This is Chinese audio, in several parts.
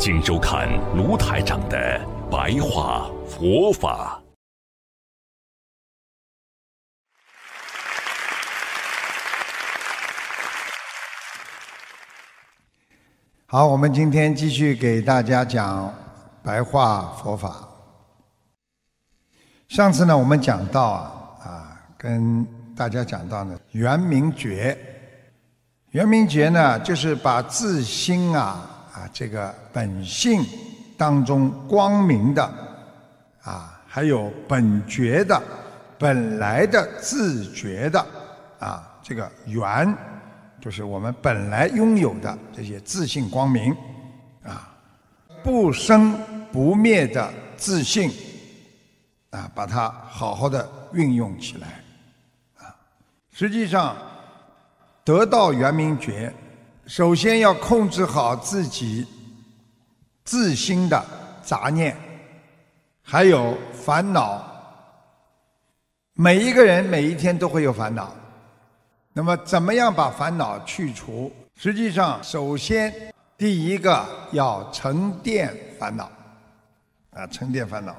请收看卢台长的白话佛法。好，我们今天继续给大家讲白话佛法。上次呢，我们讲到啊啊，跟大家讲到呢，圆明觉。圆明觉呢，就是把自心啊啊这个本性当中光明的啊，还有本觉的、本来的自觉的啊，这个圆。就是我们本来拥有的这些自信光明，啊，不生不灭的自信，啊，把它好好的运用起来，啊，实际上得到圆明觉，首先要控制好自己自心的杂念，还有烦恼。每一个人每一天都会有烦恼。那么，怎么样把烦恼去除？实际上，首先第一个要沉淀烦恼，啊，沉淀烦恼。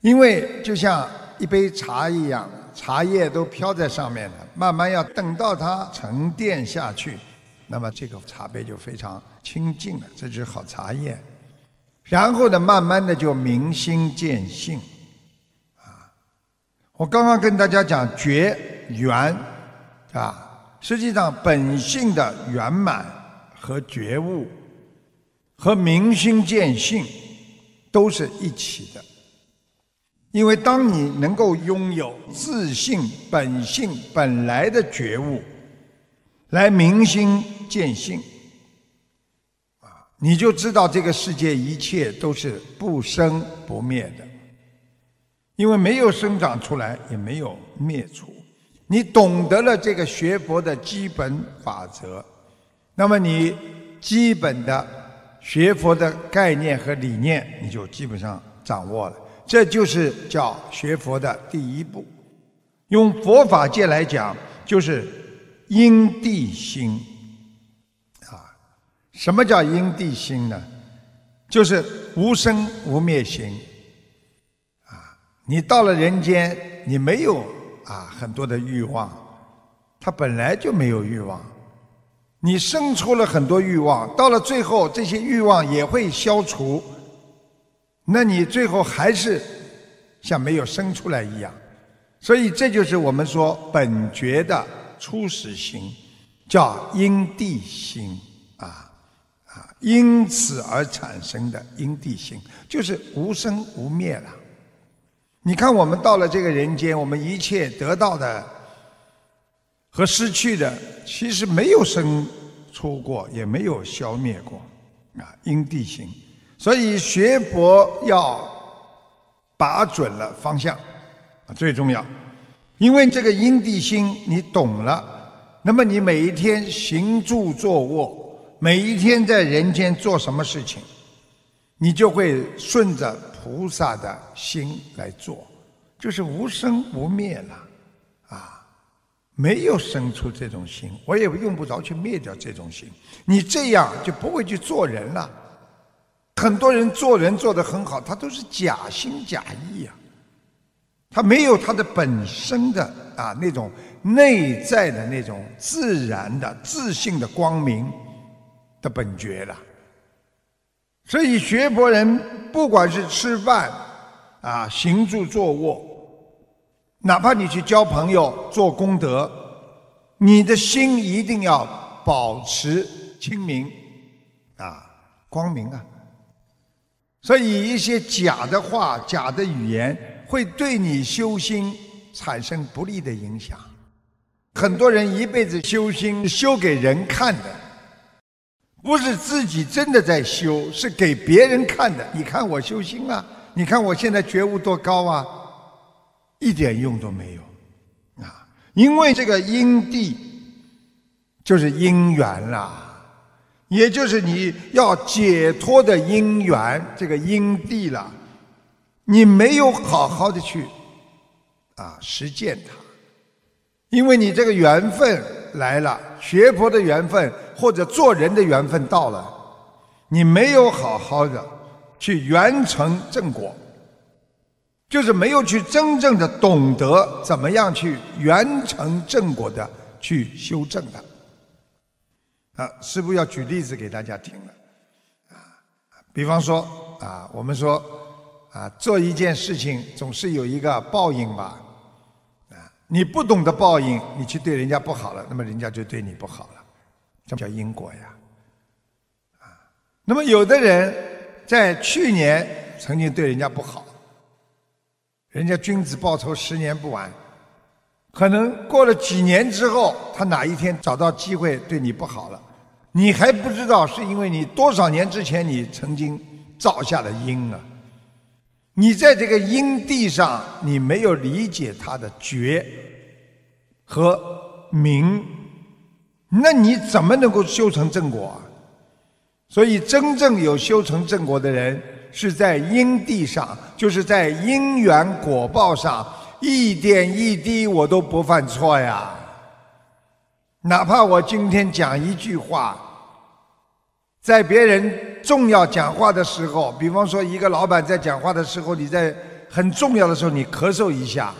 因为就像一杯茶一样，茶叶都飘在上面的，慢慢要等到它沉淀下去，那么这个茶杯就非常清净了，这就是好茶叶。然后呢，慢慢的就明心见性，啊，我刚刚跟大家讲觉缘。啊，实际上本性的圆满和觉悟，和明心见性都是一起的。因为当你能够拥有自信本性本来的觉悟，来明心见性，啊，你就知道这个世界一切都是不生不灭的，因为没有生长出来，也没有灭除。你懂得了这个学佛的基本法则，那么你基本的学佛的概念和理念，你就基本上掌握了。这就是叫学佛的第一步。用佛法界来讲，就是因地心。啊，什么叫因地心呢？就是无生无灭心。啊，你到了人间，你没有。啊，很多的欲望，他本来就没有欲望。你生出了很多欲望，到了最后，这些欲望也会消除。那你最后还是像没有生出来一样。所以这就是我们说本觉的初始心，叫因地心啊啊，因此而产生的因地心，就是无生无灭了。你看，我们到了这个人间，我们一切得到的和失去的，其实没有生出过，也没有消灭过，啊，因地心。所以学佛要把准了方向，最重要。因为这个因地心你懂了，那么你每一天行住坐卧，每一天在人间做什么事情，你就会顺着。菩萨的心来做，就是无生无灭了，啊，没有生出这种心，我也用不着去灭掉这种心。你这样就不会去做人了。很多人做人做得很好，他都是假心假意啊，他没有他的本身的啊那种内在的那种自然的自信的光明的本觉了。所以学佛人不管是吃饭啊、行住坐卧，哪怕你去交朋友、做功德，你的心一定要保持清明啊、光明啊。所以一些假的话、假的语言，会对你修心产生不利的影响。很多人一辈子修心，修给人看的。不是自己真的在修，是给别人看的。你看我修心啊，你看我现在觉悟多高啊，一点用都没有啊！因为这个因地就是因缘啦。也就是你要解脱的因缘，这个因地了，你没有好好的去啊实践它，因为你这个缘分来了，学佛的缘分或者做人的缘分到了，你没有好好的去圆成正果，就是没有去真正的懂得怎么样去圆成正果的去修正它。啊，师父要举例子给大家听了，啊，比方说啊，我们说啊，做一件事情总是有一个报应吧，啊，你不懂得报应，你去对人家不好了，那么人家就对你不好了，这叫因果呀，啊，那么有的人在去年曾经对人家不好，人家君子报仇十年不晚。可能过了几年之后，他哪一天找到机会对你不好了，你还不知道，是因为你多少年之前你曾经造下的因啊。你在这个因地上，你没有理解他的觉和明，那你怎么能够修成正果啊？所以，真正有修成正果的人，是在因地上，就是在因缘果报上。一点一滴我都不犯错呀，哪怕我今天讲一句话，在别人重要讲话的时候，比方说一个老板在讲话的时候，你在很重要的时候你咳嗽一下，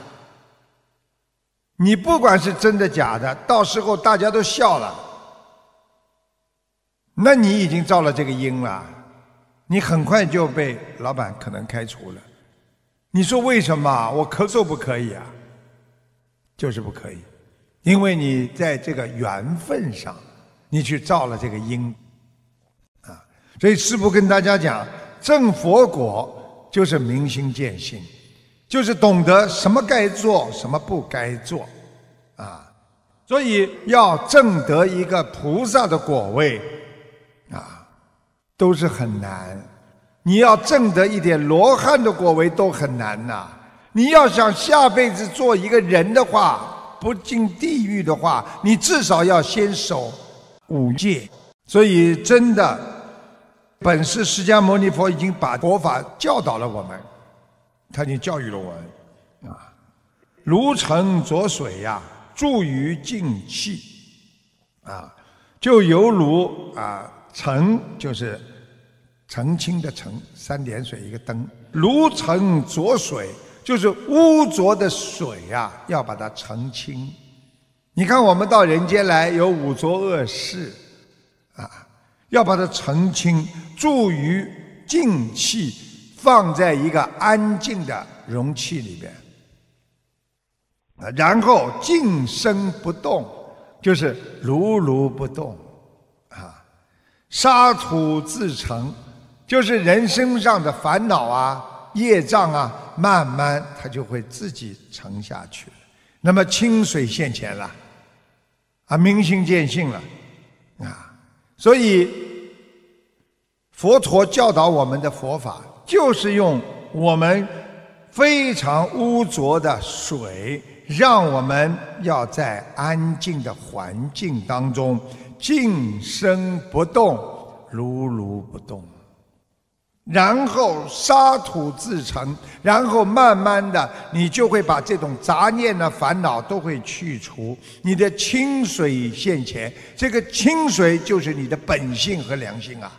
你不管是真的假的，到时候大家都笑了，那你已经造了这个因了，你很快就被老板可能开除了。你说为什么？我咳嗽不可以啊？就是不可以，因为你在这个缘分上，你去造了这个因，所以师父跟大家讲，正佛果就是明心见性，就是懂得什么该做，什么不该做，啊，所以要证得一个菩萨的果位，啊，都是很难。你要证得一点罗汉的果位都很难呐！你要想下辈子做一个人的话，不进地狱的话，你至少要先守五戒。所以，真的，本是释迦牟尼佛已经把佛法教导了我们，他已经教育了我们啊。如澄浊水呀，注于静气啊，就犹如啊，澄就是。澄清的澄，三点水一个灯，如澄浊水，就是污浊的水呀，要把它澄清。你看，我们到人间来有五浊恶世，啊，要把它澄清，注于静气，放在一个安静的容器里边，啊，然后静身不动，就是如如不动，啊，沙土自成。就是人身上的烦恼啊、业障啊，慢慢它就会自己沉下去那么清水现前了，啊，明心见性了，啊，所以佛陀教导我们的佛法，就是用我们非常污浊的水，让我们要在安静的环境当中静身不动，如如不动。然后沙土自成，然后慢慢的，你就会把这种杂念的烦恼都会去除，你的清水现前，这个清水就是你的本性和良心啊。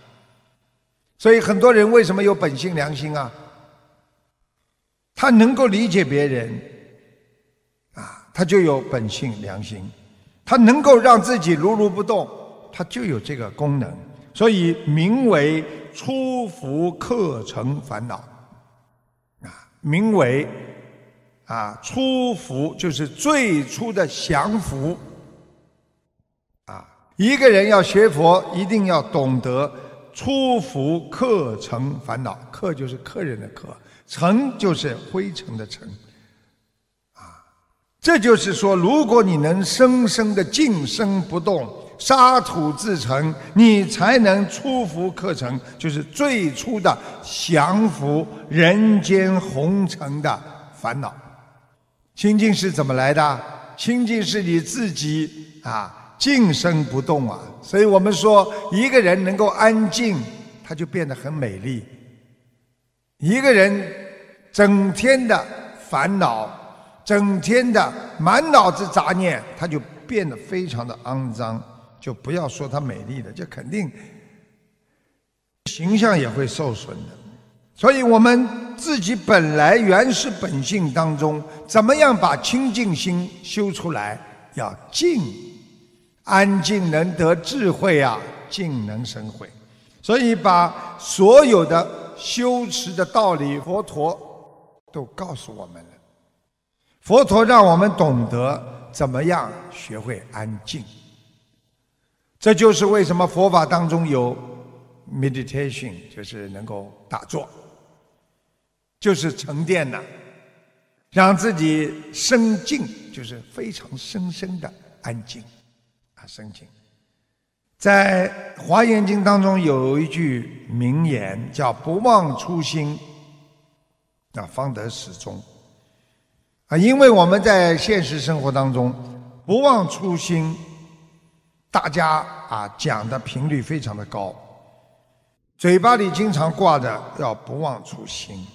所以很多人为什么有本性良心啊？他能够理解别人，啊，他就有本性良心；他能够让自己如如不动，他就有这个功能。所以名为。初伏克成烦恼，啊，名为啊初伏，就是最初的降伏。啊，一个人要学佛，一定要懂得初伏克成烦恼。克就是客人的克，成就是灰尘的尘。啊，这就是说，如果你能生生的静身不动。沙土自成，你才能出伏课程，就是最初的降服人间红尘的烦恼。清净是怎么来的？清净是你自己啊，静身不动啊。所以我们说，一个人能够安静，他就变得很美丽。一个人整天的烦恼，整天的满脑子杂念，他就变得非常的肮脏。就不要说他美丽了，就肯定形象也会受损的。所以，我们自己本来原始本性当中，怎么样把清净心修出来？要静，安静能得智慧啊，静能生慧。所以，把所有的修持的道理，佛陀都告诉我们了。佛陀让我们懂得怎么样学会安静。这就是为什么佛法当中有 meditation，就是能够打坐，就是沉淀呐，让自己生静，就是非常深深的安静啊，深静。在《华严经》当中有一句名言，叫“不忘初心，啊方得始终”。啊，因为我们在现实生活当中不忘初心。大家啊讲的频率非常的高，嘴巴里经常挂着要不忘初心。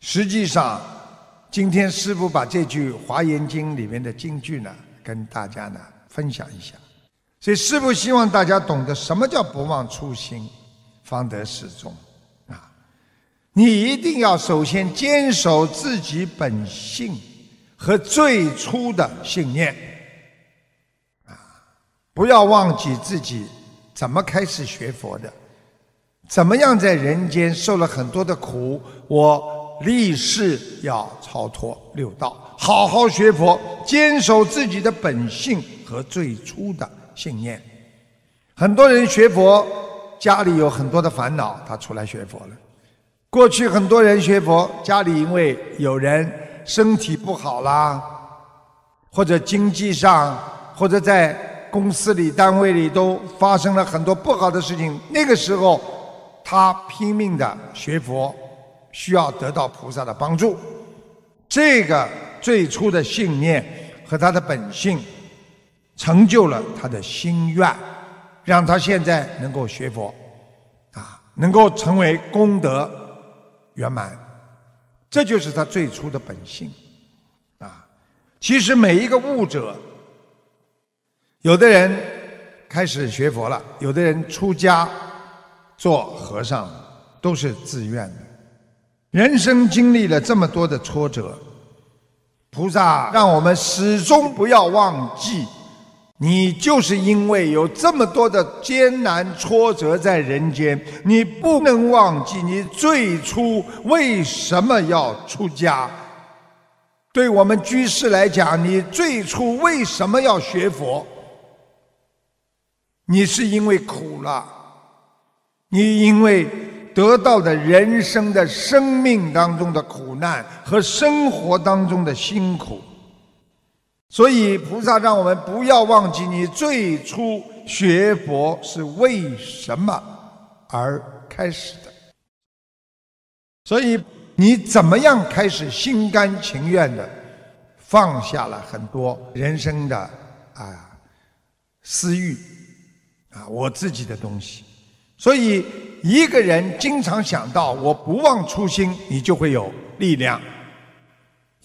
实际上，今天师父把这句《华严经》里面的经句呢，跟大家呢分享一下。所以师父希望大家懂得什么叫不忘初心，方得始终啊！你一定要首先坚守自己本性和最初的信念。啊不要忘记自己怎么开始学佛的，怎么样在人间受了很多的苦，我立誓要超脱六道，好好学佛，坚守自己的本性和最初的信念。很多人学佛，家里有很多的烦恼，他出来学佛了。过去很多人学佛，家里因为有人身体不好啦，或者经济上，或者在。公司里、单位里都发生了很多不好的事情。那个时候，他拼命的学佛，需要得到菩萨的帮助。这个最初的信念和他的本性，成就了他的心愿，让他现在能够学佛，啊，能够成为功德圆满。这就是他最初的本性，啊，其实每一个悟者。有的人开始学佛了，有的人出家做和尚，都是自愿的。人生经历了这么多的挫折，菩萨让我们始终不要忘记，你就是因为有这么多的艰难挫折在人间，你不能忘记你最初为什么要出家。对我们居士来讲，你最初为什么要学佛？你是因为苦了，你因为得到的人生的生命当中的苦难和生活当中的辛苦，所以菩萨让我们不要忘记你最初学佛是为什么而开始的。所以你怎么样开始心甘情愿的放下了很多人生的啊私欲。啊，我自己的东西，所以一个人经常想到我不忘初心，你就会有力量，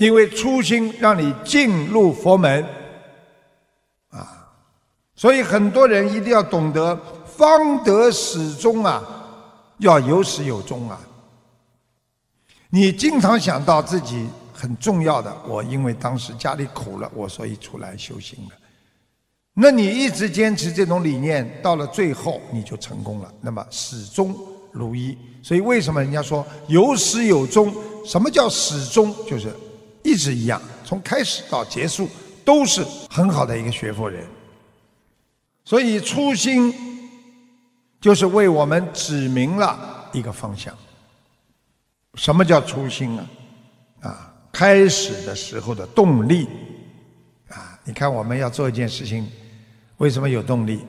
因为初心让你进入佛门，啊，所以很多人一定要懂得方得始终啊，要有始有终啊。你经常想到自己很重要的，我因为当时家里苦了，我所以出来修行了。那你一直坚持这种理念，到了最后你就成功了。那么始终如一。所以为什么人家说有始有终？什么叫始终？就是一直一样，从开始到结束都是很好的一个学佛人。所以初心就是为我们指明了一个方向。什么叫初心啊？啊，开始的时候的动力。啊，你看我们要做一件事情。为什么有动力？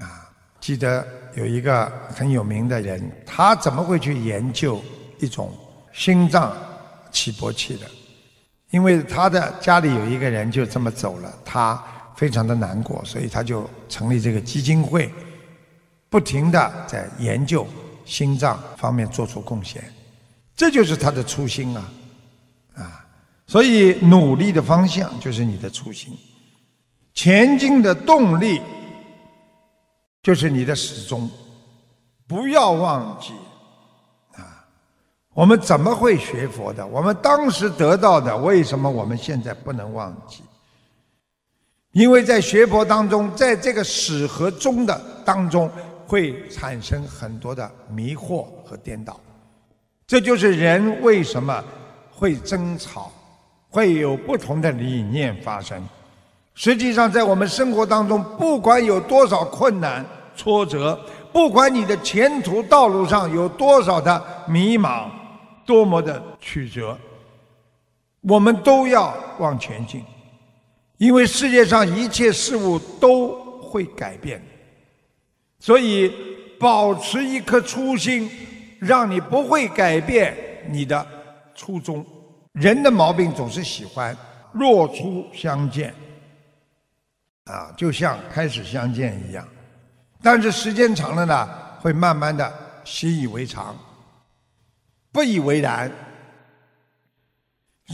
啊记得有一个很有名的人，他怎么会去研究一种心脏起搏器的？因为他的家里有一个人就这么走了，他非常的难过，所以他就成立这个基金会，不停的在研究心脏方面做出贡献。这就是他的初心啊，啊，所以努力的方向就是你的初心，前进的动力就是你的始终，不要忘记，我们怎么会学佛的？我们当时得到的，为什么我们现在不能忘记？因为在学佛当中，在这个始和终的当中，会产生很多的迷惑和颠倒。这就是人为什么会争吵，会有不同的理念发生。实际上，在我们生活当中，不管有多少困难挫折，不管你的前途道路上有多少的迷茫，多么的曲折，我们都要往前进，因为世界上一切事物都会改变，所以保持一颗初心。让你不会改变你的初衷。人的毛病总是喜欢若初相见，啊，就像开始相见一样。但是时间长了呢，会慢慢的习以为常，不以为然。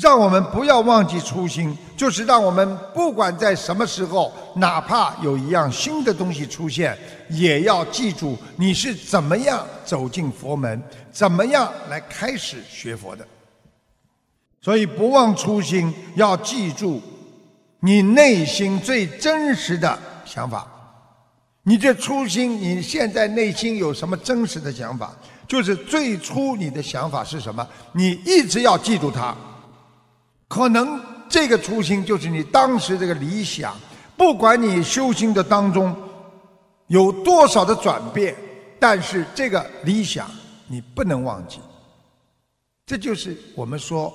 让我们不要忘记初心，就是让我们不管在什么时候，哪怕有一样新的东西出现，也要记住你是怎么样走进佛门，怎么样来开始学佛的。所以不忘初心，要记住你内心最真实的想法。你这初心，你现在内心有什么真实的想法？就是最初你的想法是什么？你一直要记住它。可能这个初心就是你当时这个理想，不管你修行的当中有多少的转变，但是这个理想你不能忘记。这就是我们说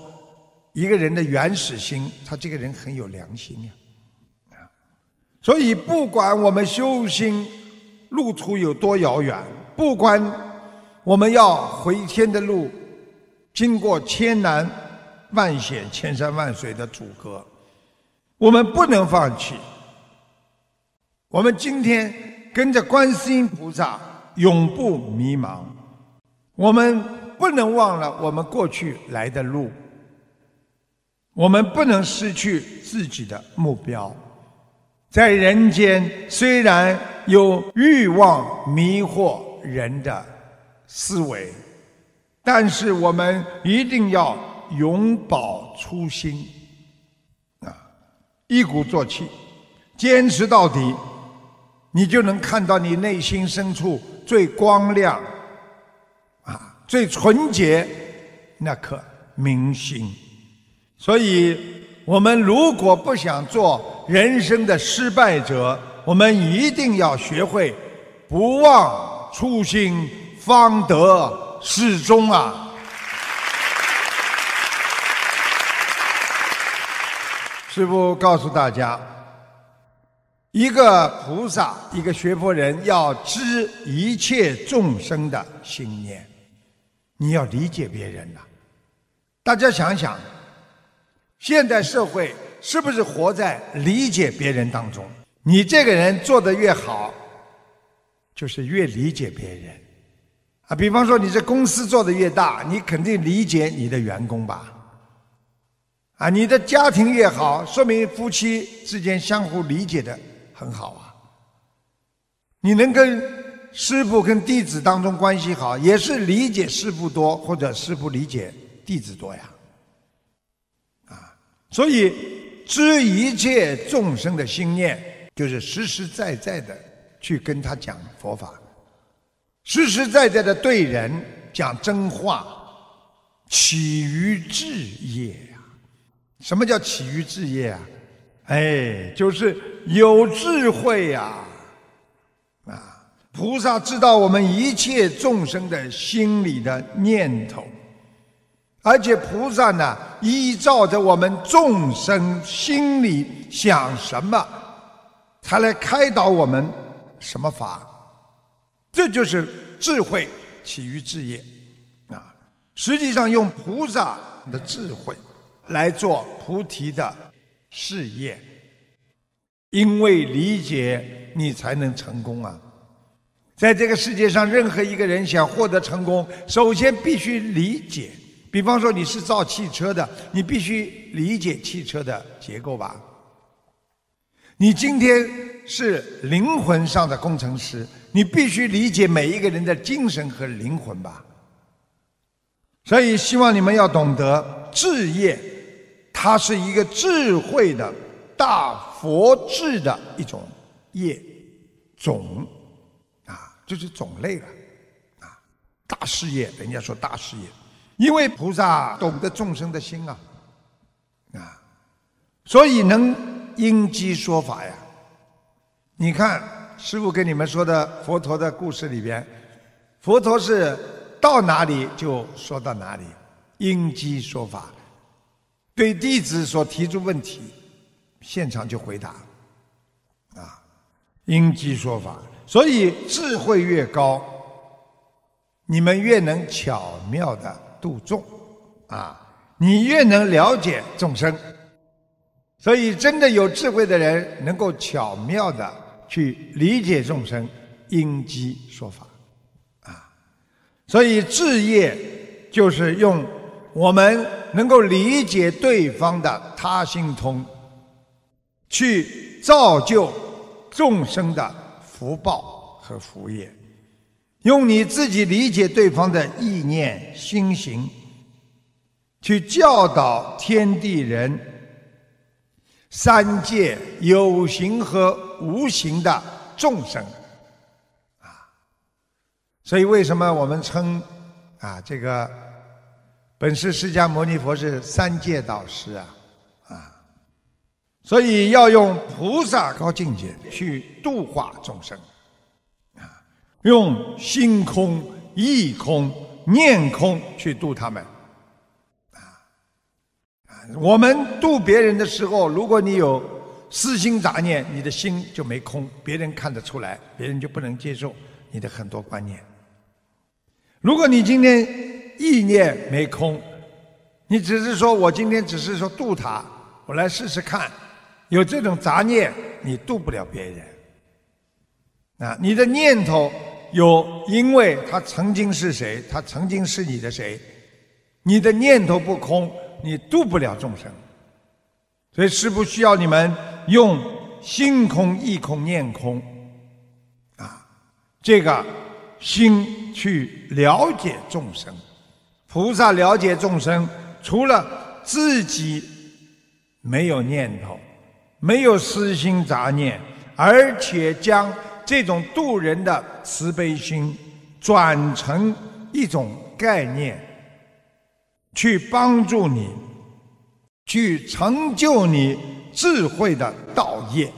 一个人的原始心，他这个人很有良心呀，啊，所以不管我们修心路途有多遥远，不管我们要回天的路经过千难。万险千山万水的阻隔，我们不能放弃。我们今天跟着观世音菩萨，永不迷茫。我们不能忘了我们过去来的路，我们不能失去自己的目标。在人间，虽然有欲望迷惑人的思维，但是我们一定要。永葆初心，啊，一鼓作气，坚持到底，你就能看到你内心深处最光亮，啊，最纯洁那颗明心。所以，我们如果不想做人生的失败者，我们一定要学会不忘初心，方得始终啊。师父告诉大家，一个菩萨，一个学佛人，要知一切众生的心念，你要理解别人呐。大家想想，现代社会是不是活在理解别人当中？你这个人做得越好，就是越理解别人比方说，你这公司做的越大，你肯定理解你的员工吧？啊，你的家庭越好，说明夫妻之间相互理解的很好啊。你能跟师傅跟弟子当中关系好，也是理解师傅多，或者师傅理解弟子多呀。啊，所以知一切众生的心念，就是实实在在的去跟他讲佛法，实实在在的对人讲真话，起于智业。什么叫起于智业啊？哎，就是有智慧呀！啊，菩萨知道我们一切众生的心理的念头，而且菩萨呢，依照着我们众生心里想什么，他来开导我们什么法。这就是智慧起于智业啊。实际上，用菩萨的智慧来做菩提的事业，因为理解你才能成功啊。在这个世界上，任何一个人想获得成功，首先必须理解。比方说，你是造汽车的，你必须理解汽车的结构吧。你今天是灵魂上的工程师，你必须理解每一个人的精神和灵魂吧。所以，希望你们要懂得智业，它是一个智慧的大佛智的一种业种啊。就是种类了，啊，大事业，人家说大事业，因为菩萨懂得众生的心啊，啊，所以能因机说法呀。你看师傅跟你们说的佛陀的故事里边，佛陀是到哪里就说到哪里，因机说法，对弟子所提出问题，现场就回答，啊，因机说法。所以智慧越高，你们越能巧妙的度众，啊，你越能了解众生。所以真的有智慧的人，能够巧妙的去理解众生，因机说法，啊，所以智业就是用我们能够理解对方的他心通，去造就众生的。福报和福业，用你自己理解对方的意念心行，去教导天地人三界有形和无形的众生，啊，所以为什么我们称啊这个本师释迦牟尼佛是三界导师啊啊？所以要用菩萨高境界去度化众生，啊，用心空、意空、念空去度他们，啊，我们度别人的时候，如果你有私心杂念，你的心就没空，别人看得出来，别人就不能接受你的很多观念。如果你今天意念没空，你只是说我今天只是说渡他，我来试试看。有这种杂念，你渡不了别人。啊，你的念头有，因为他曾经是谁，他曾经是你的谁，你的念头不空，你渡不了众生。所以是不需要你们用心空、意空、念空，啊，这个心去了解众生。菩萨了解众生，除了自己没有念头。没有私心杂念，而且将这种度人的慈悲心转成一种概念，去帮助你，去成就你智慧的道业。